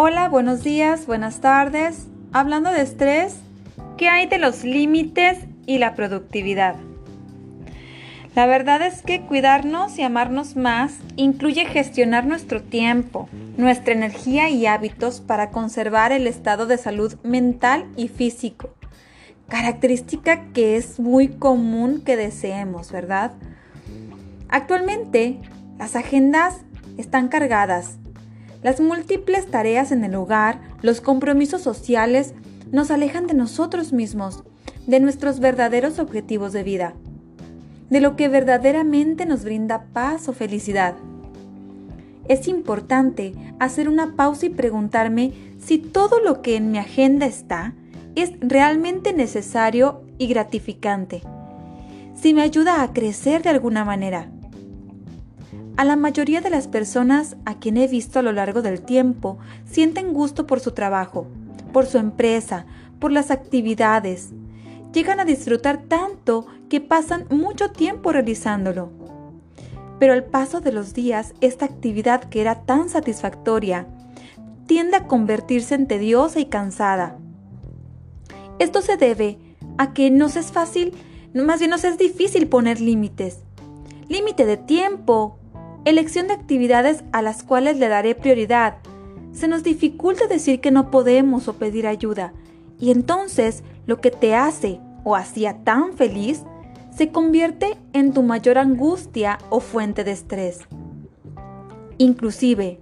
Hola, buenos días, buenas tardes. Hablando de estrés, ¿qué hay de los límites y la productividad? La verdad es que cuidarnos y amarnos más incluye gestionar nuestro tiempo, nuestra energía y hábitos para conservar el estado de salud mental y físico, característica que es muy común que deseemos, ¿verdad? Actualmente, las agendas están cargadas. Las múltiples tareas en el hogar, los compromisos sociales, nos alejan de nosotros mismos, de nuestros verdaderos objetivos de vida, de lo que verdaderamente nos brinda paz o felicidad. Es importante hacer una pausa y preguntarme si todo lo que en mi agenda está es realmente necesario y gratificante, si me ayuda a crecer de alguna manera. A la mayoría de las personas a quien he visto a lo largo del tiempo sienten gusto por su trabajo, por su empresa, por las actividades. Llegan a disfrutar tanto que pasan mucho tiempo realizándolo. Pero al paso de los días, esta actividad que era tan satisfactoria tiende a convertirse en tediosa y cansada. Esto se debe a que nos es fácil, más bien nos es difícil poner límites. Límite de tiempo, elección de actividades a las cuales le daré prioridad. Se nos dificulta decir que no podemos o pedir ayuda, y entonces lo que te hace o hacía tan feliz se convierte en tu mayor angustia o fuente de estrés. Inclusive,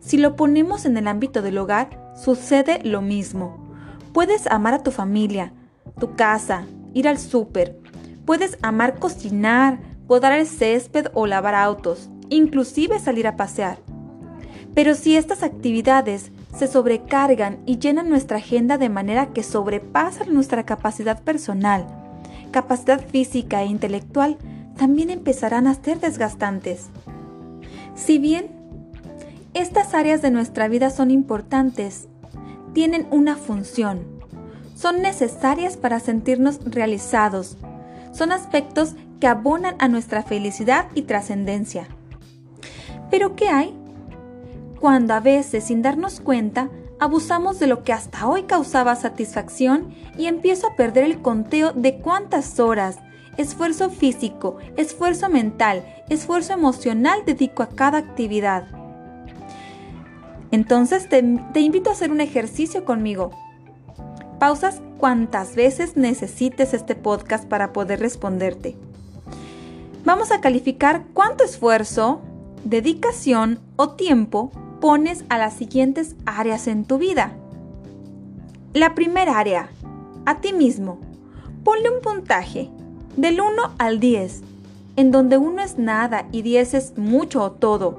si lo ponemos en el ámbito del hogar, sucede lo mismo. Puedes amar a tu familia, tu casa, ir al súper, puedes amar cocinar, podar el césped o lavar autos, inclusive salir a pasear. Pero si estas actividades se sobrecargan y llenan nuestra agenda de manera que sobrepasan nuestra capacidad personal, capacidad física e intelectual, también empezarán a ser desgastantes. Si bien estas áreas de nuestra vida son importantes, tienen una función, son necesarias para sentirnos realizados, son aspectos que abonan a nuestra felicidad y trascendencia. Pero ¿qué hay? Cuando a veces, sin darnos cuenta, abusamos de lo que hasta hoy causaba satisfacción y empiezo a perder el conteo de cuántas horas, esfuerzo físico, esfuerzo mental, esfuerzo emocional dedico a cada actividad. Entonces te, te, invito a hacer un ejercicio conmigo. Pausas cuantas veces necesites este podcast para poder responderte. Vamos a calificar cuánto esfuerzo, dedicación o tiempo pones a las siguientes áreas en tu vida. La primera área, a ti mismo. Ponle un puntaje del 1 al 10, en donde 1 es nada y 10 es mucho o todo.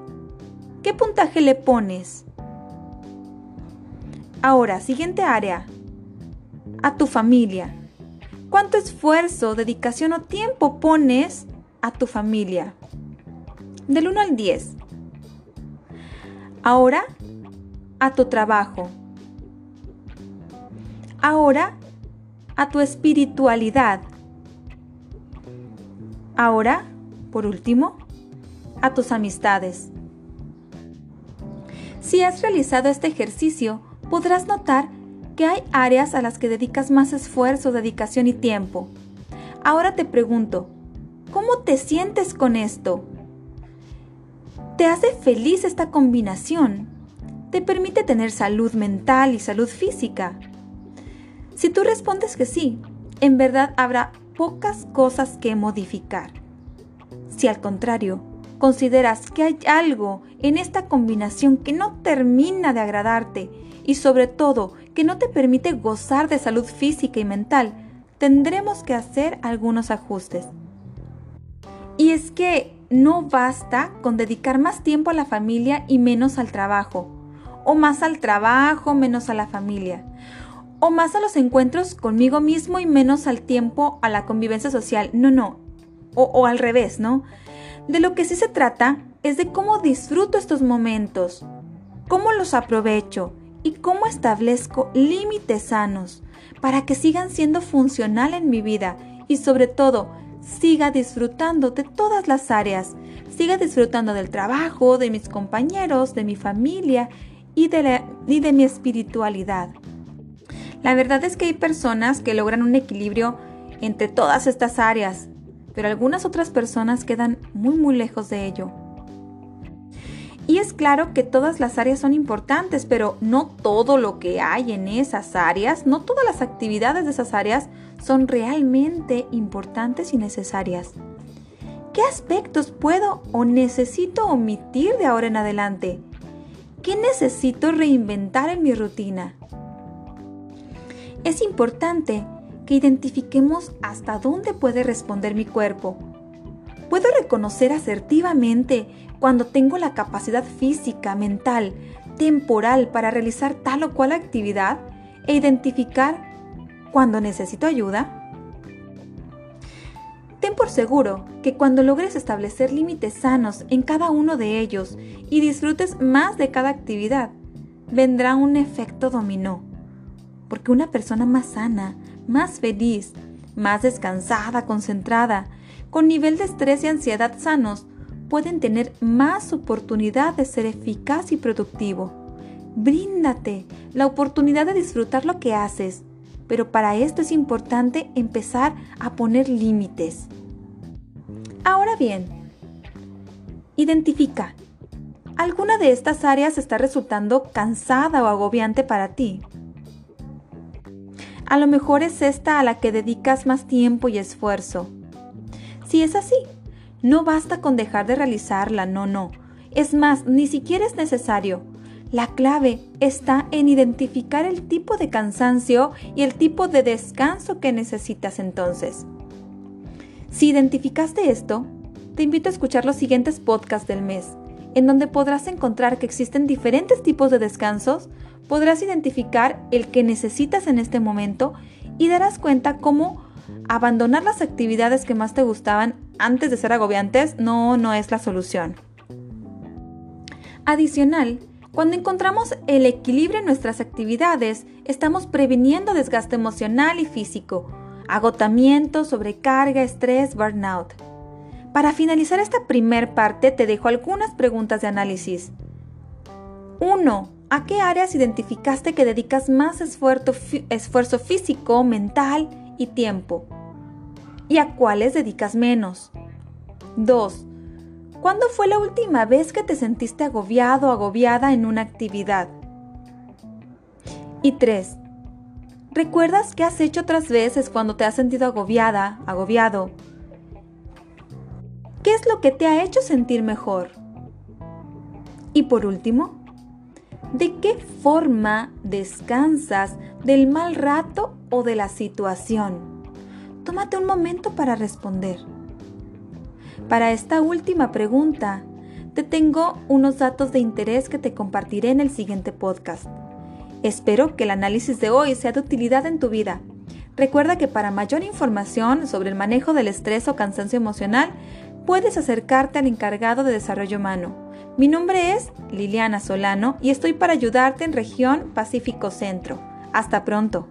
¿Qué puntaje le pones? Ahora, siguiente área, a tu familia. ¿Cuánto esfuerzo, dedicación o tiempo pones a tu familia? Del 1 al 10. Ahora, a tu trabajo. Ahora, a tu espiritualidad. Ahora, por último, a tus amistades. Si has realizado este ejercicio, podrás notar que hay áreas a las que dedicas más esfuerzo, dedicación y tiempo. Ahora te pregunto, ¿cómo te sientes con esto? ¿Te hace feliz esta combinación? ¿Te permite tener salud mental y salud física? Si tú respondes que sí, en verdad habrá pocas cosas que modificar. Si al contrario, consideras que hay algo en esta combinación que no termina de agradarte y sobre todo que no te permite gozar de salud física y mental, tendremos que hacer algunos ajustes. Y es que no basta con dedicar más tiempo a la familia y menos al trabajo, o más al trabajo, menos a la familia, o más a los encuentros conmigo mismo y menos al tiempo a la convivencia social. No, no, o, o al revés, ¿no? De lo que sí se trata es de cómo disfruto estos momentos, cómo los aprovecho y cómo establezco límites sanos para que sigan siendo funcional en mi vida y sobre todo siga disfrutando de todas las áreas, siga disfrutando del trabajo, de mis compañeros, de mi familia y de, mi espiritualidad. La verdad es que hay personas que logran un equilibrio entre todas estas áreas, pero algunas otras personas quedan muy muy lejos de ello. Y es claro que todas las áreas son importantes, pero no todo lo que hay en esas áreas, no todas las actividades de esas áreas son realmente importantes y necesarias. ¿Qué aspectos puedo o necesito omitir de ahora en adelante? ¿Qué necesito reinventar en mi rutina? Es importante que identifiquemos hasta dónde puede responder mi cuerpo. Puedo reconocer asertivamente cuando tengo la capacidad física, mental, temporal para realizar tal o cual actividad e identificar cuando necesito ayuda? Ten por seguro que cuando logres establecer límites sanos en cada uno de ellos y disfrutes más de cada actividad, vendrá un efecto dominó. Porque una persona más sana, más feliz, más descansada, concentrada, con nivel de estrés y ansiedad sanos, pueden tener más oportunidad de ser eficaz y productivo. Bríndate la oportunidad de disfrutar lo que haces, pero para esto es importante empezar a poner límites. Ahora bien, identifica, ¿alguna de estas áreas está resultando cansada o agobiante para ti? A lo mejor es esta a la que dedicas más tiempo y esfuerzo. Si es así, no basta con dejar de realizarla, no, no. Es más, ni siquiera es necesario. La clave está en identificar el tipo de cansancio y el tipo de descanso que necesitas entonces. Si identificaste esto, te invito a escuchar los siguientes podcasts del mes, en donde podrás encontrar que existen diferentes tipos de descansos, podrás identificar el que necesitas en este momento y darás cuenta cómo abandonar las actividades que más te gustaban antes de ser agobiantes no, no es la solución. Adicional, cuando encontramos el equilibrio en nuestras actividades, estamos previniendo desgaste emocional y físico, agotamiento, sobrecarga, estrés, burnout. Para finalizar esta primer parte, te dejo algunas preguntas de análisis. 1. ¿A qué áreas identificaste que dedicas más esfuerzo, físico, mental y tiempo? ¿Y a cuáles dedicas menos? 2. ¿Cuándo fue la última vez que te sentiste agobiado o agobiada en una actividad? Y 3. ¿Recuerdas qué has hecho otras veces cuando te has sentido agobiada, agobiado? ¿Qué es lo que te ha hecho sentir mejor? Y por último, ¿de qué forma descansas del mal rato o de la situación? Tómate un momento para responder. Para esta última pregunta, te tengo unos datos de interés que te compartiré en el siguiente podcast. Espero que el análisis de hoy sea de utilidad en tu vida. Recuerda que para mayor información sobre el manejo del estrés o cansancio emocional, puedes acercarte al encargado de desarrollo humano. Mi nombre es Liliana Solano y estoy para ayudarte en región Pacífico Centro. Hasta pronto.